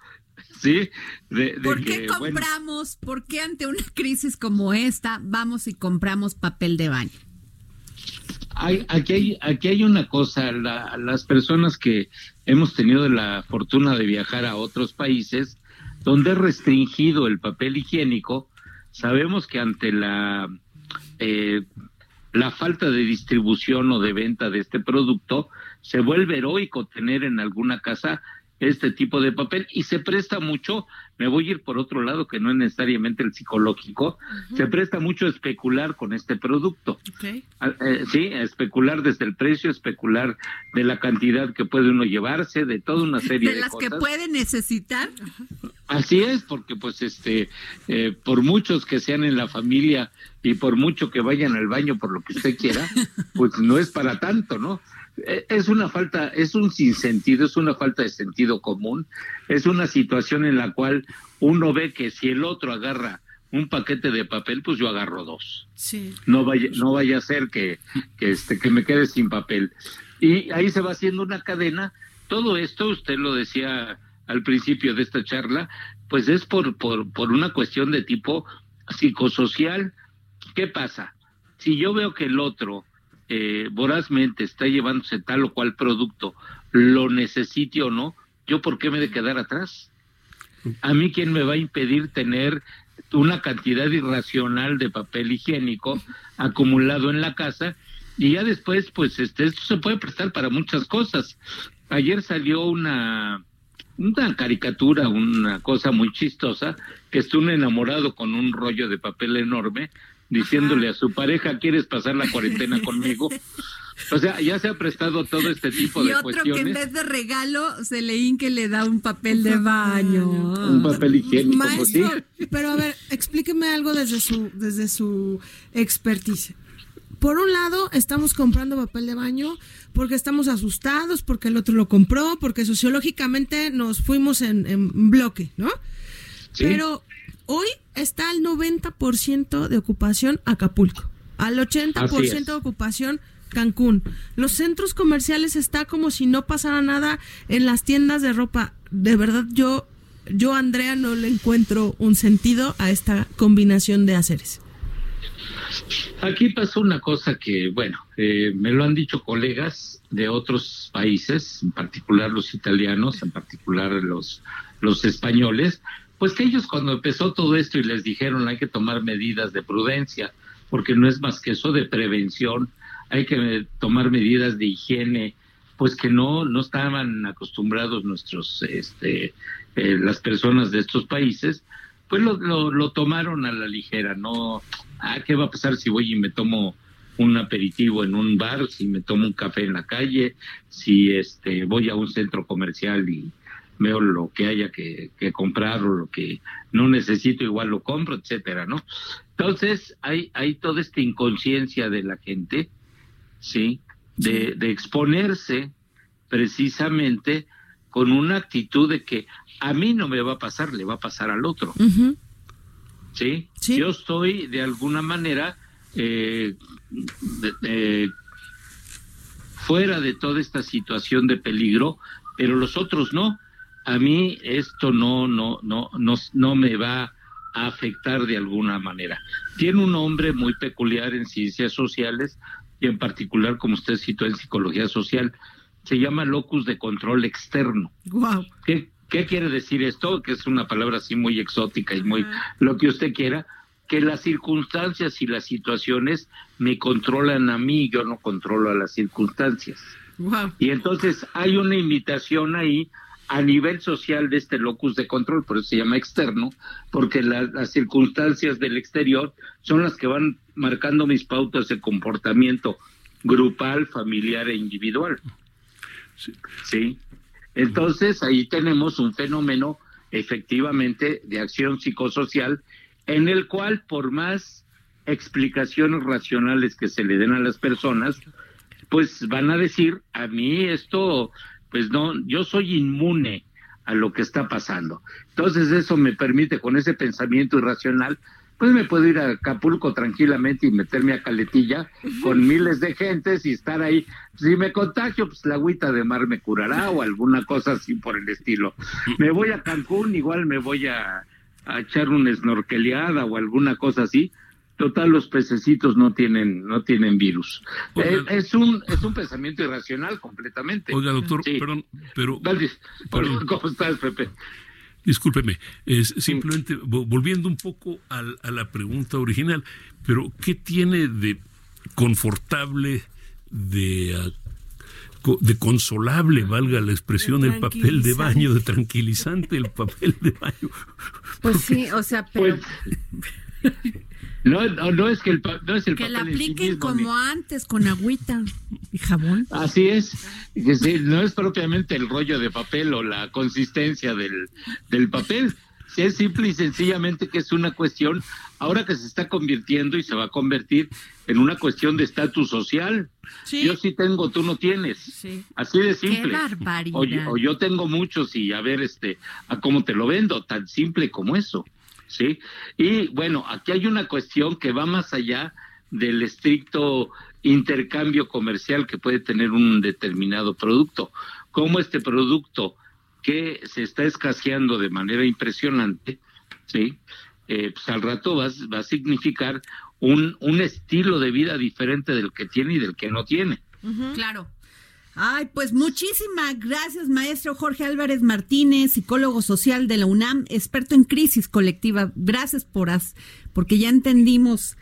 ¿Sí? De, de ¿Por qué que, bueno, compramos, por qué ante una crisis como esta vamos y compramos papel de baño? Hay, aquí, hay, aquí hay una cosa, la- las personas que hemos tenido la fortuna de viajar a otros países, donde es restringido el papel higiénico, sabemos que ante la eh, la falta de distribución o de venta de este producto, se vuelve heroico tener en alguna casa este tipo de papel y se presta mucho, me voy a ir por otro lado que no es necesariamente el psicológico, se presta mucho a especular con este producto. Eh, sí, a especular desde el precio, especular de la cantidad que puede uno llevarse, de toda una serie de, de las que cosas. puede necesitar. Así es, porque pues este, eh, por muchos que sean en la familia y por mucho que vayan al baño por lo que usted quiera, <laughs> pues no es para tanto, ¿no? Eh, Es una falta, es un sinsentido, es una falta de sentido común, es una situación en la cual uno ve que si el otro agarra un paquete de papel, pues yo agarro dos. Sí. No vaya, no vaya a ser que, que este, que me quede sin papel. Y ahí se va haciendo una cadena. Todo esto, usted lo decía al principio de esta charla, pues es por, por, por una cuestión de tipo psicosocial. ¿Qué pasa? Si yo veo que el otro eh, vorazmente está llevándose tal o cual producto, lo necesite o no, ¿yo por qué me he de quedar atrás? A mí, ¿quién me va a impedir tener una cantidad irracional de papel higiénico acumulado en la casa? Y ya después, pues, este, esto se puede prestar para muchas cosas. Ayer salió una, una caricatura, una cosa muy chistosa, que está un enamorado con un rollo de papel enorme, diciéndole a su pareja, ¿quieres pasar la cuarentena <laughs> conmigo? O sea, ya se ha prestado todo este tipo Y de otro que en cuestiones. vez de regalo se leín que le da un papel de baño. Un papel higiénico, pues sí. Maestro, pero a ver, explíqueme algo desde su, desde su expertise. Por un lado, estamos comprando papel de baño porque estamos asustados, porque el otro lo compró, porque sociológicamente nos fuimos en, en bloque, ¿no? Sí. Pero hoy está al 90% de ocupación Acapulco, al Así 80% es. de ocupación Cancún. Los centros comerciales está como si no pasara nada en las tiendas de ropa. De verdad, yo, yo Andrea, no le encuentro un sentido a esta combinación de haceres. Aquí pasó una cosa que, bueno, eh, me lo han dicho colegas de otros países, en particular los italianos, en particular los, los españoles, pues que ellos cuando empezó todo esto y les dijeron hay que tomar medidas de prudencia, porque no es más que eso de prevención, hay que tomar medidas de higiene, pues que no, no estaban acostumbrados nuestros, este, eh, las personas de estos países, pues lo, lo, lo tomaron a la ligera, no, ah, ¿qué va a pasar si voy y me tomo un aperitivo en un bar, si me tomo un café en la calle, si este voy a un centro comercial y veo lo que haya que, que comprar o lo que no necesito, igual lo compro, etcétera, ¿no? Entonces, hay, hay toda esta inconsciencia de la gente, ¿sí? De, de exponerse precisamente con una actitud de que a mí no me va a pasar, le va a pasar al otro. ¿sí? Sí. Yo estoy de alguna manera eh, de- de- fuera de toda esta situación de peligro, pero los otros no. A mí esto no, no, no, no, no me va a afectar de alguna manera. Tiene un nombre muy peculiar en ciencias sociales y en particular, como usted citó, en psicología social. Se llama locus de control externo. Wow. ¿Qué, qué quiere decir esto? Que es una palabra así muy exótica y muy lo que usted quiera, que las circunstancias y las situaciones me controlan a mí, yo no controlo a las circunstancias. Wow. Y entonces hay una invitación ahí a nivel social de este locus de control, por eso se llama externo, porque la- las circunstancias del exterior son las que van marcando mis pautas de comportamiento grupal, familiar e individual. Sí. Entonces ahí tenemos un fenómeno efectivamente de acción psicosocial en el cual por más explicaciones racionales que se le den a las personas, pues van a decir, a mí esto, pues no, yo soy inmune a lo que está pasando. Entonces eso me permite con ese pensamiento irracional, pues me puedo ir a Acapulco tranquilamente y meterme a Caletilla con miles de gentes y estar ahí. Si me contagio, pues la agüita de mar me curará o alguna cosa así por el estilo. Me voy a Cancún, igual me voy a, a echar una snorkeleada o alguna cosa así. Total, los pececitos no tienen, no tienen virus. Oiga. Eh, es un, es un pensamiento irracional completamente. Oiga, doctor, Sí. perdón, pero Dale, Perdón. ¿Cómo estás, Pepe? Discúlpeme, es simplemente volviendo un poco a la pregunta original, pero ¿qué tiene de confortable, de, ah, de consolable, valga la expresión, el papel de baño, de tranquilizante el papel de baño? Pues sí, o sea, pero... Pues, <laughs> no, no, es que el, no es el que la apliquen como antes, con agüita y jabón. Así es, no es propiamente el rollo de papel o la consistencia del, del papel, es simple y sencillamente que es una cuestión, ahora que se está convirtiendo y se va a convertir en una cuestión de estatus social. Yo sí tengo, tú no tienes. Así de simple. O, o, yo tengo muchos y a ver este a cómo te lo vendo, tan simple como eso. ¿Sí? Y bueno, aquí hay una cuestión que va más allá del estricto intercambio comercial que puede tener un determinado producto. Como este producto que se está escaseando de manera impresionante, ¿sí? Eh, pues al rato va, va a significar un, un estilo de vida diferente del que tiene y del que no tiene. Claro. Ay, pues muchísimas gracias, maestro Jorge Álvarez Martínez, psicólogo social de la UNAM, experto en crisis colectiva. Gracias por as, porque ya entendimos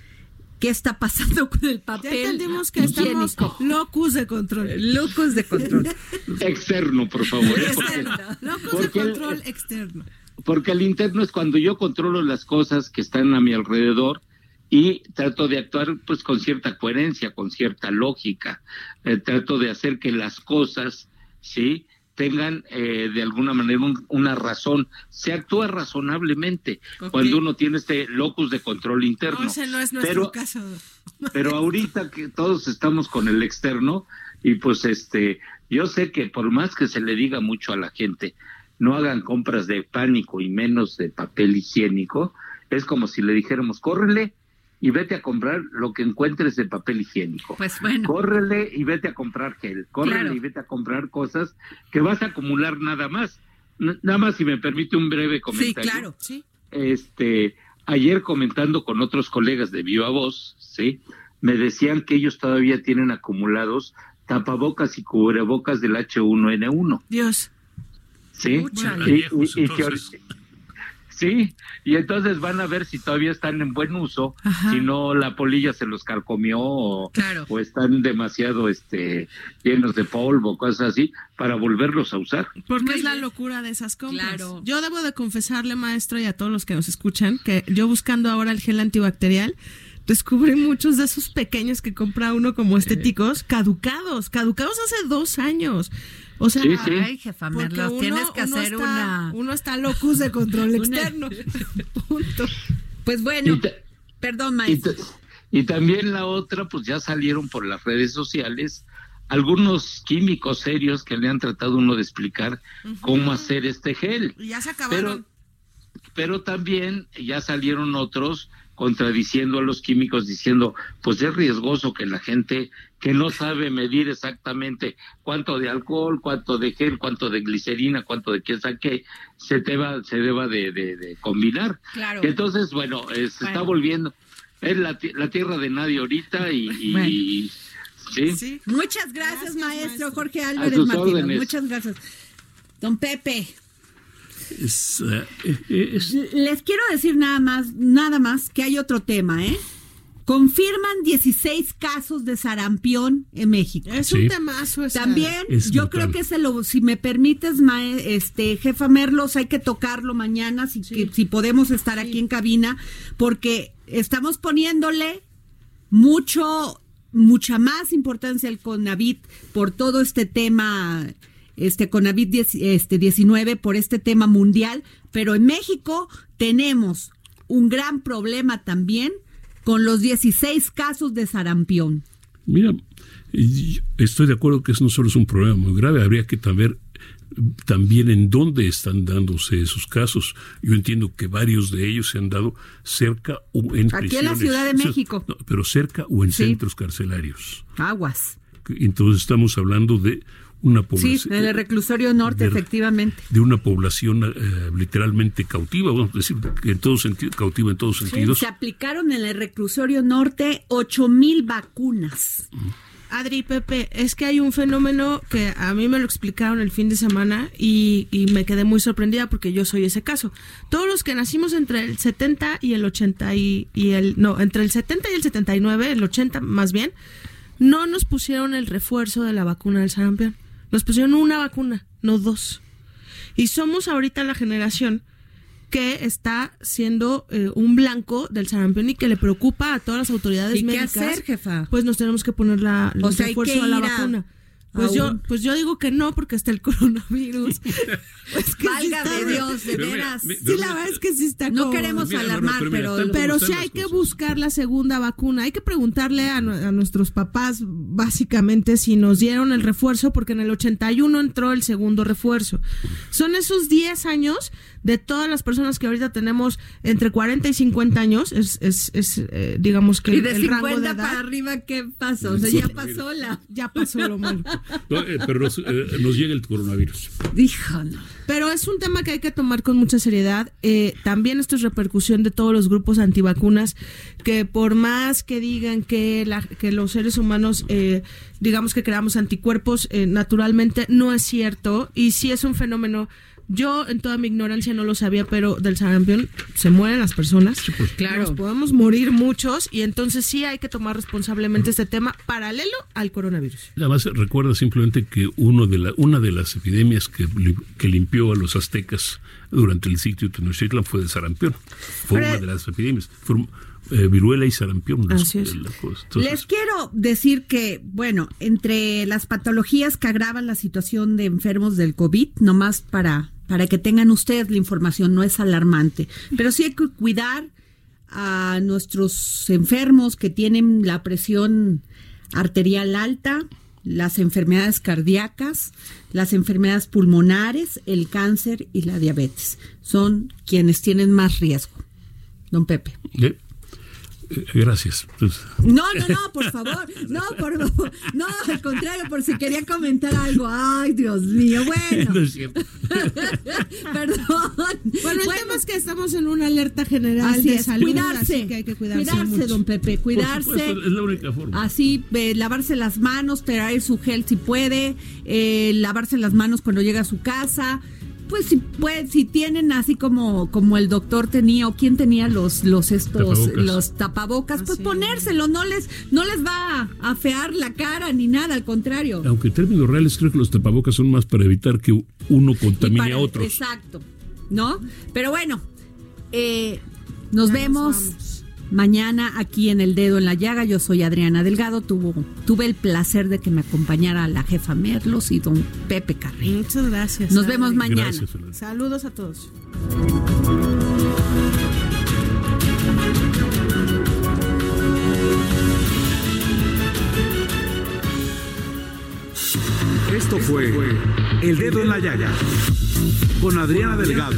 qué está pasando con el papel. Ya entendimos que estamos locus de control. Locus de control. <laughs> externo, por favor. Externo. Locus de control externo. Porque el interno es cuando yo controlo las cosas que están a mi alrededor y trato de actuar pues con cierta coherencia, con cierta lógica. Eh, trato de hacer que las cosas, ¿sí? tengan eh, de alguna manera una razón. Se actúa razonablemente cuando uno tiene este locus de control interno. No, ese no es nuestro pero, caso. <laughs> pero ahorita que todos estamos con el externo y pues este, yo sé que por más que se le diga mucho a la gente, no hagan compras de pánico y menos de papel higiénico, es como si le dijéramos, córrele y vete a comprar lo que encuentres de papel higiénico. Pues bueno. Córrele y vete a comprar gel. Córrele y vete a comprar cosas que vas a acumular nada más. nada más si me permite un breve comentario. Sí, claro, sí. Este, ayer comentando con otros colegas de Viva Voz, ¿sí? Me decían que ellos todavía tienen acumulados tapabocas y cubrebocas del H1N1. Dios. Sí. y, Sí, y entonces van a ver si todavía están en buen uso, si no la polilla se los carcomió o, están demasiado este llenos de polvo, cosas así, para volverlos a usar. Porque es la locura de esas compras. Yo debo de confesarle, maestro, y a todos los que nos escuchan, que yo buscando ahora el gel antibacterial, descubrí muchos de esos pequeños que compra uno como estéticos, caducados, caducados hace dos años. O sea, ay, jefa Merlos, tienes que hacer una. Uno está locus de control <laughs> externo. <laughs> Punto. Pues bueno, perdón, maestro. Y, también la otra, pues ya salieron por las redes sociales algunos químicos serios que le han tratado uno de explicar cómo hacer este gel. Y ya se acabaron. Pero, pero también ya salieron otros contradiciendo a los químicos diciendo, pues es riesgoso que la gente que no sabe medir exactamente cuánto de alcohol, cuánto de gel, cuánto de glicerina, cuánto de qué saque, se deba, se deba de, combinar. Claro. Entonces, bueno, se está volviendo, es la, tierra de nadie ahorita y... ¿sí? Muchas gracias, maestro Jorge Álvarez Martínez. Muchas gracias. Don Pepe. Eh, Les quiero decir nada más, nada más que hay otro tema, ¿eh? Confirman 16 casos de sarampión en México. Es un temazo. También, yo creo que se lo, si me permites, este jefa Merlos, hay que tocarlo mañana, si, si podemos estar aquí en cabina, porque estamos poniéndole mucho, mucha más importancia al CONAVIT por todo este tema este COVID este 19 por este tema mundial, pero en México tenemos un gran problema también con los 16 casos de sarampión. Mira, estoy de acuerdo que eso no solo es un problema muy grave, habría que también también en dónde están dándose esos casos. Yo entiendo que varios de ellos se han dado cerca o en Aquí en la Ciudad de México. pero cerca o en centros carcelarios. Aguas. Entonces estamos hablando de una población. Sí, en el reclusorio norte, efectivamente. De una población eh, literalmente cautiva, vamos a decir, en todo sentido, cautiva en todos sentidos. se aplicaron en el reclusorio norte ocho mil vacunas. Adri Pepe, es que hay un fenómeno que a mí me lo explicaron el fin de semana y, y, me quedé muy sorprendida porque yo soy ese caso. Todos los que nacimos entre el 70 y el 80 y, y el no, entre el 70 y el 79, el 80 más bien, no nos pusieron el refuerzo de la vacuna del sarampión. Nos pusieron una vacuna, no dos. Y somos ahorita la generación que está siendo eh, un blanco del sarampión y que le preocupa a todas las autoridades ¿Y médicas. qué hacer, jefa? Pues nos tenemos que poner la, el O sea, hay refuerzo a la a- vacuna. Pues yo, pues yo digo que no, porque está el coronavirus. <laughs> Es que sí está- Dios, de mira, veras. mi- Sí, la verdad es que sí está No como- queremos Mira, no, no, alarmar, pero mira, pero, sí hay que cosas. buscar la segunda vacuna. Hay que preguntarle a, nue- a nuestros papás, básicamente, si nos dieron el refuerzo, porque en el 81 entró el segundo refuerzo. Son esos 10 años de todas las personas que ahorita tenemos entre 40 y 50 años. Es, es, es eh, digamos que y de el rango de 50 edad. para arriba, ¿qué pasa? O sea, ya pasó la... Ya pasó lo malo. Eh, pero nos, eh, nos llega el coronavirus. Dijo, no. Pero es un tema que hay que tomar con mucha seriedad. Eh, también esto es repercusión de todos los grupos antivacunas, que por más que digan que, la- que los seres humanos, eh, digamos que creamos anticuerpos, eh, naturalmente no es cierto. Y sí es un fenómeno. Yo en toda mi ignorancia no lo sabía, pero del sarampión se mueren las personas. Claro. Nos podemos morir muchos y entonces sí hay que tomar responsablemente este tema paralelo al coronavirus. Además, recuerda simplemente que uno de la, una de las epidemias que, que limpió a los aztecas durante el sitio de Tenochtitlan fue de sarampión. Fue Pero- una de las epidemias. Fueron eh, viruela y sarampión. las-. Entonces, Les quiero decir que, bueno, entre las patologías que agravan la situación de enfermos del COVID, nomás para, para que tengan ustedes la información, no es alarmante, pero sí hay que cuidar a nuestros enfermos que tienen la presión arterial alta, las enfermedades cardíacas, las enfermedades pulmonares, el cáncer y la diabetes. Son quienes tienen más riesgo. Don Pepe. Gracias. No, no, no, por favor. No, por favor. No, al contrario, por si quería comentar algo. Ay, Dios mío. Bueno, <laughs> no es cierto. <laughs> perdón. Bueno, el tema es que estamos en una alerta general así de es, salud, cuidarse. así que hay que cuidarse, cuidarse, mucho. don Pepe, Por cuidarse. supuesto, es la única forma. Así, eh, lavarse las manos, traer su gel si puede, eh, lavarse las manos cuando llega a su casa. Pues si puede, si tienen así como, como el doctor tenía o quien tenía los, los estos, Tapabocas. los tapabocas, pues es. ponérselo, no les, no les va a afear la cara ni nada, al contrario. Aunque en términos reales creo que los tapabocas son más para evitar que uno contamine para- a otros. Exacto, ¿no? Pero bueno, eh, nos Ya nos vemos vamos. Mañana aquí en El Dedo en la Llaga. Yo soy Adriana Delgado. Tuvo, tuve el placer de que me acompañara la jefa Merlos y don Pepe Carril. Muchas gracias. Nos Adri. vemos mañana. Gracias. Saludos a todos. Esto fue El Dedo en la Llaga con Adriana Delgado.